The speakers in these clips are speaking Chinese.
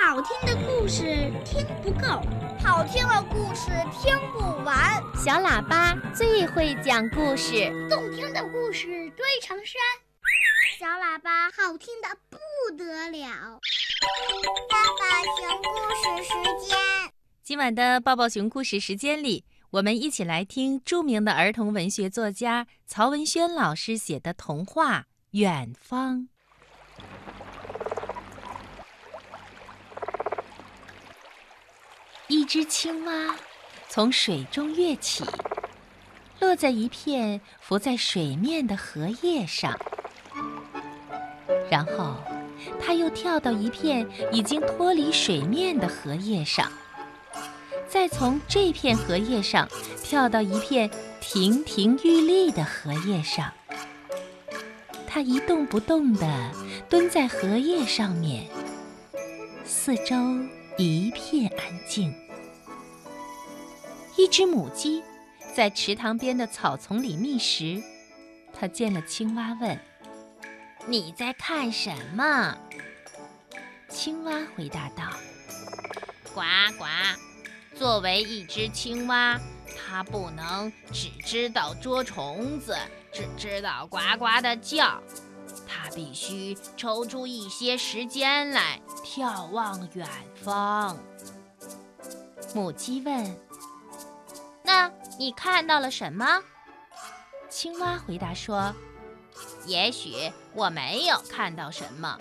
好听的故事听不够，好听的故事听不完。小喇叭最会讲故事，动听的故事堆成山。小喇叭好听的不得了。爸爸熊故事时间，今晚的抱抱熊故事时间里，我们一起来听著名的儿童文学作家曹文轩老师写的童话《远方》。一只青蛙从水中跃起，落在一片浮在水面的荷叶上，然后它又跳到一片已经脱离水面的荷叶上，再从这片荷叶上跳到一片亭亭玉立的荷叶上。它一动不动地蹲在荷叶上面，四周。一片安静。一只母鸡在池塘边的草丛里觅食，它见了青蛙，问：“你在看什么？”青蛙回答道：“呱呱。作为一只青蛙，它不能只知道捉虫子，只知道呱呱的叫。”必须抽出一些时间来眺望远方。母鸡问：“那你看到了什么？”青蛙回答说：“也许我没有看到什么，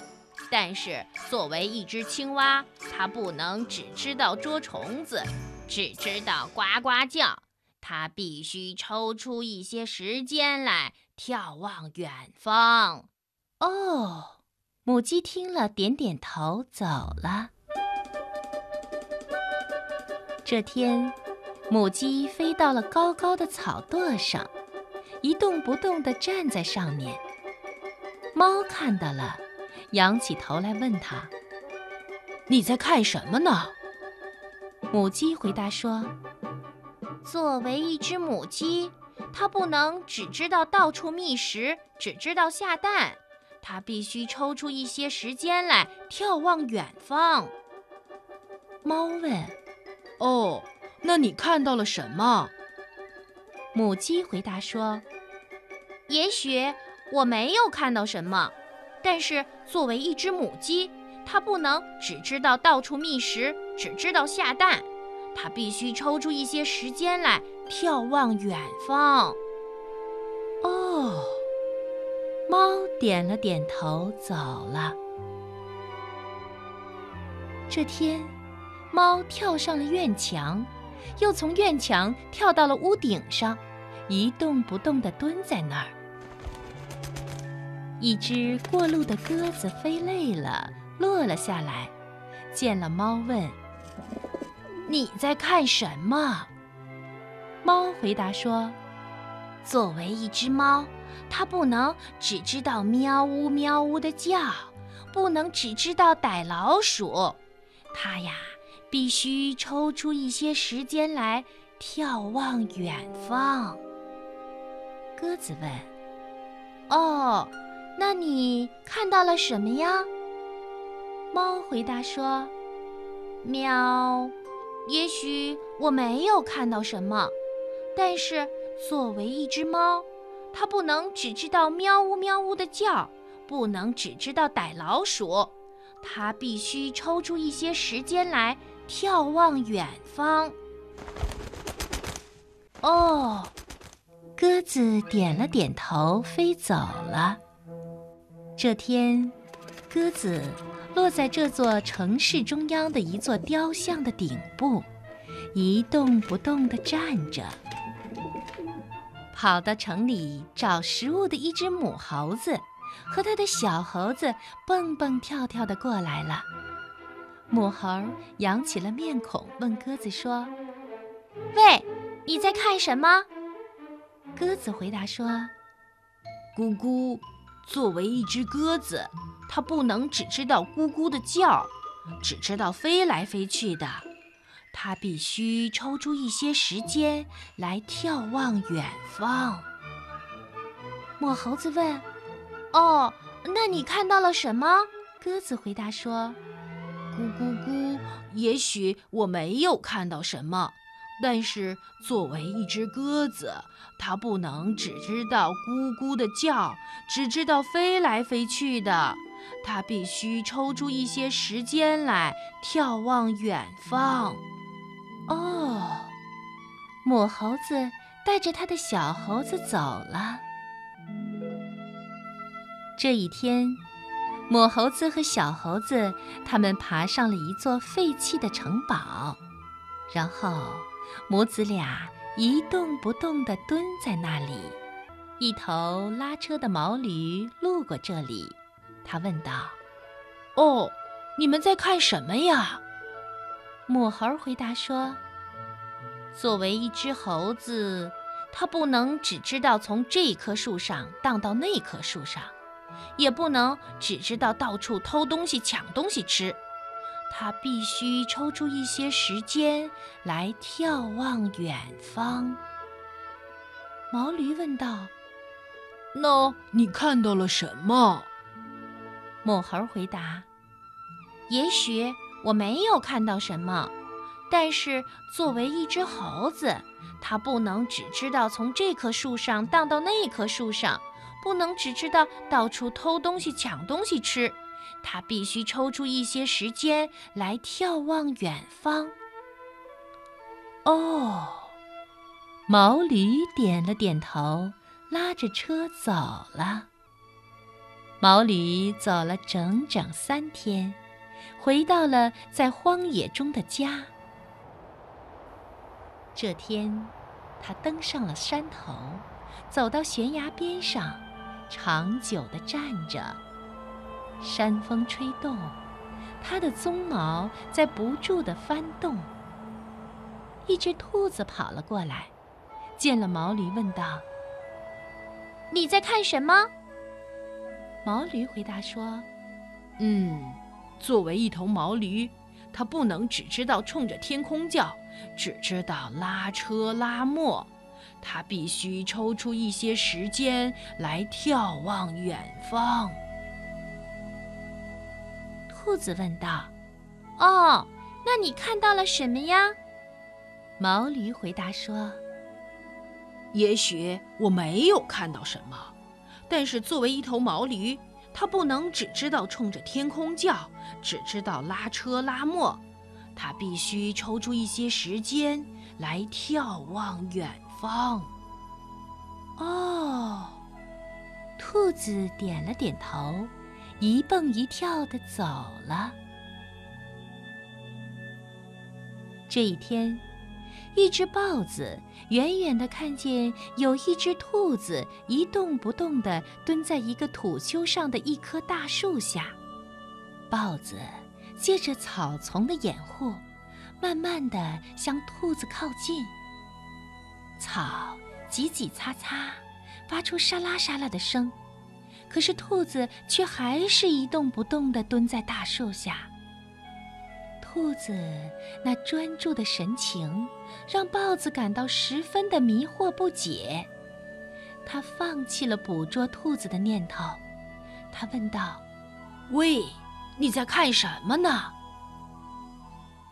但是作为一只青蛙，它不能只知道捉虫子，只知道呱呱叫。它必须抽出一些时间来眺望远方。”哦，母鸡听了，点点头，走了。这天，母鸡飞到了高高的草垛上，一动不动地站在上面。猫看到了，仰起头来问它：“你在看什么呢？”母鸡回答说：“作为一只母鸡，它不能只知道到处觅食，只知道下蛋。”它必须抽出一些时间来眺望远方。猫问：“哦，那你看到了什么？”母鸡回答说：“也许我没有看到什么，但是作为一只母鸡，它不能只知道到处觅食，只知道下蛋。它必须抽出一些时间来眺望远方。”猫点了点头，走了。这天，猫跳上了院墙，又从院墙跳到了屋顶上，一动不动地蹲在那儿。一只过路的鸽子飞累了，落了下来，见了猫，问：“你在看什么？”猫回答说：“作为一只猫。”它不能只知道喵呜喵呜的叫，不能只知道逮老鼠，它呀必须抽出一些时间来眺望远方。鸽子问：“哦，那你看到了什么呀？”猫回答说：“喵，也许我没有看到什么，但是作为一只猫。”它不能只知道喵呜喵呜的叫，不能只知道逮老鼠，它必须抽出一些时间来眺望远方。哦，鸽子点了点头，飞走了。这天，鸽子落在这座城市中央的一座雕像的顶部，一动不动地站着。跑到城里找食物的一只母猴子，和它的小猴子蹦蹦跳跳的过来了。母猴扬起了面孔，问鸽子说：“喂，你在看什么？”鸽子回答说：“咕咕。作为一只鸽子，它不能只知道咕咕的叫，只知道飞来飞去的。”他必须抽出一些时间来眺望远方。母猴子问：“哦，那你看到了什么？”鸽子回答说：“咕咕咕，也许我没有看到什么，但是作为一只鸽子，它不能只知道咕咕的叫，只知道飞来飞去的。它必须抽出一些时间来眺望远方。哦，母猴子带着它的小猴子走了。这一天，母猴子和小猴子他们爬上了一座废弃的城堡，然后母子俩一动不动地蹲在那里。一头拉车的毛驴路过这里，他问道：“哦，你们在看什么呀？”母猴回答说：“作为一只猴子，它不能只知道从这棵树上荡到那棵树上。”也不能只知道到处偷东西、抢东西吃，它必须抽出一些时间来眺望远方。毛驴问道：“那你看到了什么？”母猴回答：“也许我没有看到什么，但是作为一只猴子，它不能只知道从这棵树上荡到那棵树上。”不能只知道到处偷东西、抢东西吃，它必须抽出一些时间来眺望远方。哦，毛驴点了点头，拉着车走了。毛驴走了整整三天，回到了在荒野中的家。这天，他登上了山头，走到悬崖边上。长久地站着，山风吹动，他的鬃毛在不住地翻动。一只兔子跑了过来，见了毛驴，问道：“你在看什么？”毛驴回答说：“嗯，作为一头毛驴，它不能只知道冲着天空叫，只知道拉车拉磨。”它必须抽出一些时间来眺望远方。兔子问道：“哦，那你看到了什么呀？”毛驴回答说：“也许我没有看到什么，但是作为一头毛驴，它不能只知道冲着天空叫，只知道拉车拉磨。它必须抽出一些时间来眺望远。”方。哦，兔子点了点头，一蹦一跳的走了。这一天，一只豹子远远的看见有一只兔子一动不动的蹲在一个土丘上的一棵大树下。豹子借着草丛的掩护，慢慢的向兔子靠近。草挤挤擦擦，发出沙拉沙拉的声，可是兔子却还是一动不动地蹲在大树下。兔子那专注的神情，让豹子感到十分的迷惑不解。他放弃了捕捉兔子的念头。他问道：“喂，你在看什么呢？”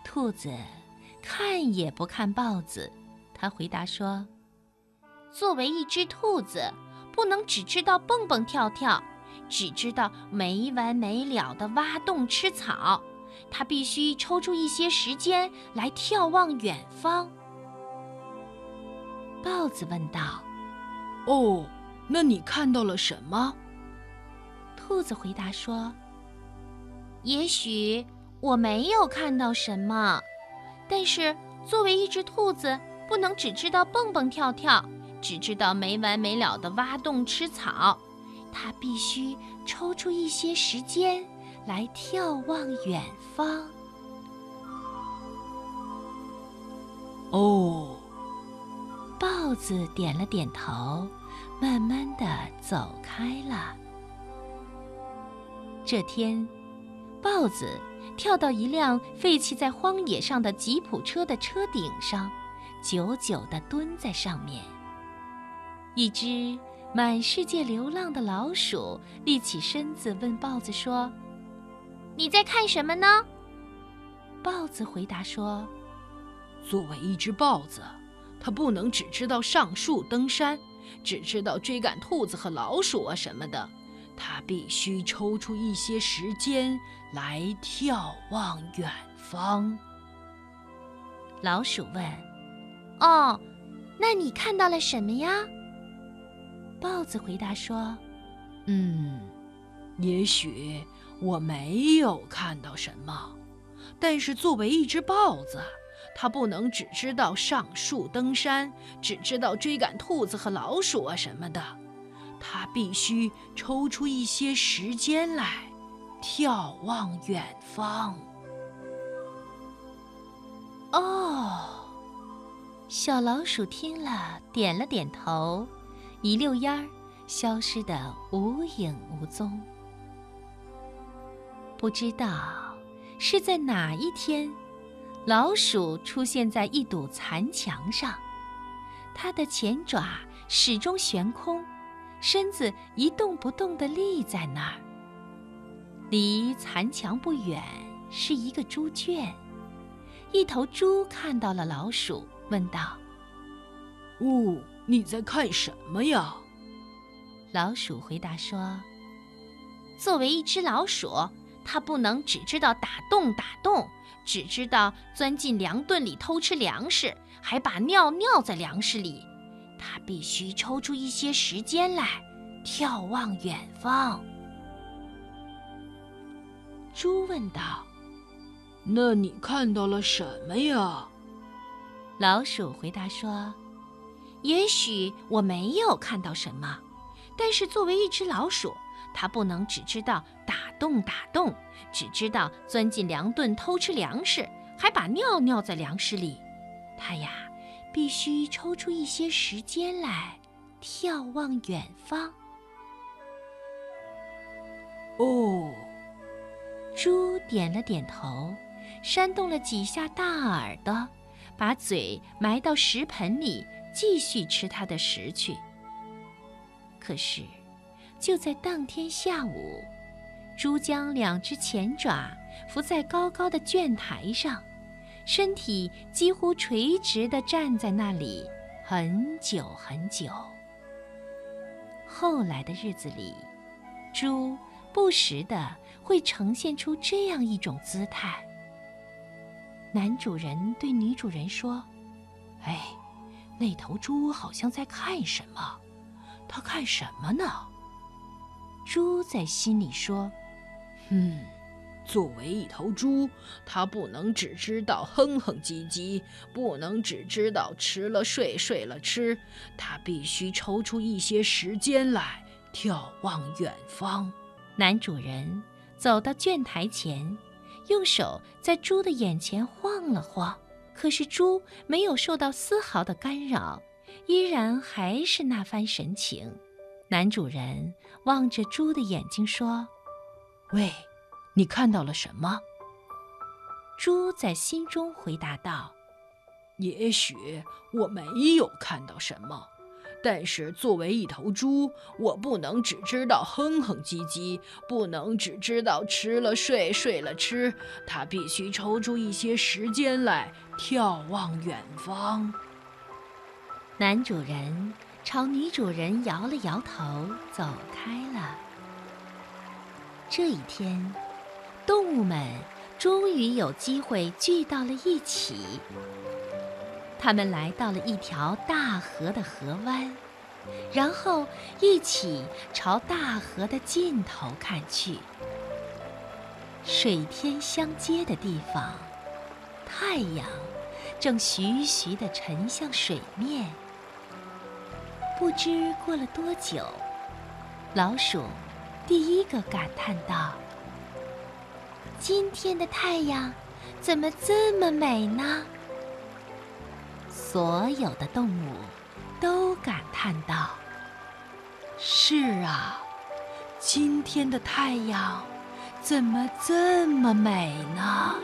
兔子看也不看豹子。他回答说：“作为一只兔子，不能只知道蹦蹦跳跳，只知道没完没了的挖洞吃草。它必须抽出一些时间来眺望远方。”豹子问道：“哦，那你看到了什么？”兔子回答说：“也许我没有看到什么，但是作为一只兔子。”不能只知道蹦蹦跳跳，只知道没完没了的挖洞吃草，它必须抽出一些时间来眺望远方。哦，豹子点了点头，慢慢的走开了。这天，豹子跳到一辆废弃在荒野上的吉普车的车顶上。久久地蹲在上面。一只满世界流浪的老鼠立起身子，问豹子说：“你在看什么呢？”豹子回答说：“作为一只豹子，它不能只知道上树登山，只知道追赶兔子和老鼠啊什么的。它必须抽出一些时间来眺望远方。”老鼠问：“哦，那你看到了什么呀？”豹子回答说：“嗯，也许我没有看到什么，但是作为一只豹子，它不能只知道上树登山，只知道追赶兔子和老鼠啊什么的，它必须抽出一些时间来眺望远方。”哦，小老鼠听了，点了点头。一溜烟儿，消失得无影无踪。不知道是在哪一天，老鼠出现在一堵残墙上，它的前爪始终悬空，身子一动不动地立在那儿。离残墙不远是一个猪圈，一头猪看到了老鼠，问道：“哦。”你在看什么呀？老鼠回答说：“作为一只老鼠，它不能只知道打洞打洞，只知道钻进粮顿里偷吃粮食，还把尿尿在粮食里。他必须抽出一些时间来眺望远方。”猪问道：“那你看到了什么呀？”老鼠回答说。也许我没有看到什么，但是作为一只老鼠，它不能只知道打洞打洞，只知道钻进粮顿偷吃粮食，还把尿尿在粮食里。它呀，必须抽出一些时间来眺望远方。哦，猪点了点头，扇动了几下大耳朵，把嘴埋到食盆里。继续吃它的食去。可是，就在当天下午，猪将两只前爪伏在高高的卷台上，身体几乎垂直地站在那里很久很久。后来的日子里，猪不时地会呈现出这样一种姿态。男主人对女主人说：“哎。”那头猪好像在看什么，它看什么呢？猪在心里说：“嗯，作为一头猪，它不能只知道哼哼唧唧，不能只知道吃了睡，睡了吃，它必须抽出一些时间来眺望远方。”男主人走到卷台前，用手在猪的眼前晃了晃。可是猪没有受到丝毫的干扰，依然还是那番神情。男主人望着猪的眼睛说：“喂，你看到了什么？”猪在心中回答道：“也许我没有看到什么。”但是作为一头猪，我不能只知道哼哼唧唧，不能只知道吃了睡，睡了吃。它必须抽出一些时间来眺望远方。男主人朝女主人摇了摇头，走开了。这一天，动物们终于有机会聚到了一起。他们来到了一条大河的河湾，然后一起朝大河的尽头看去。水天相接的地方，太阳正徐徐地沉向水面。不知过了多久，老鼠第一个感叹道：“今天的太阳怎么这么美呢？”所有的动物都感叹道：“是啊，今天的太阳怎么这么美呢？”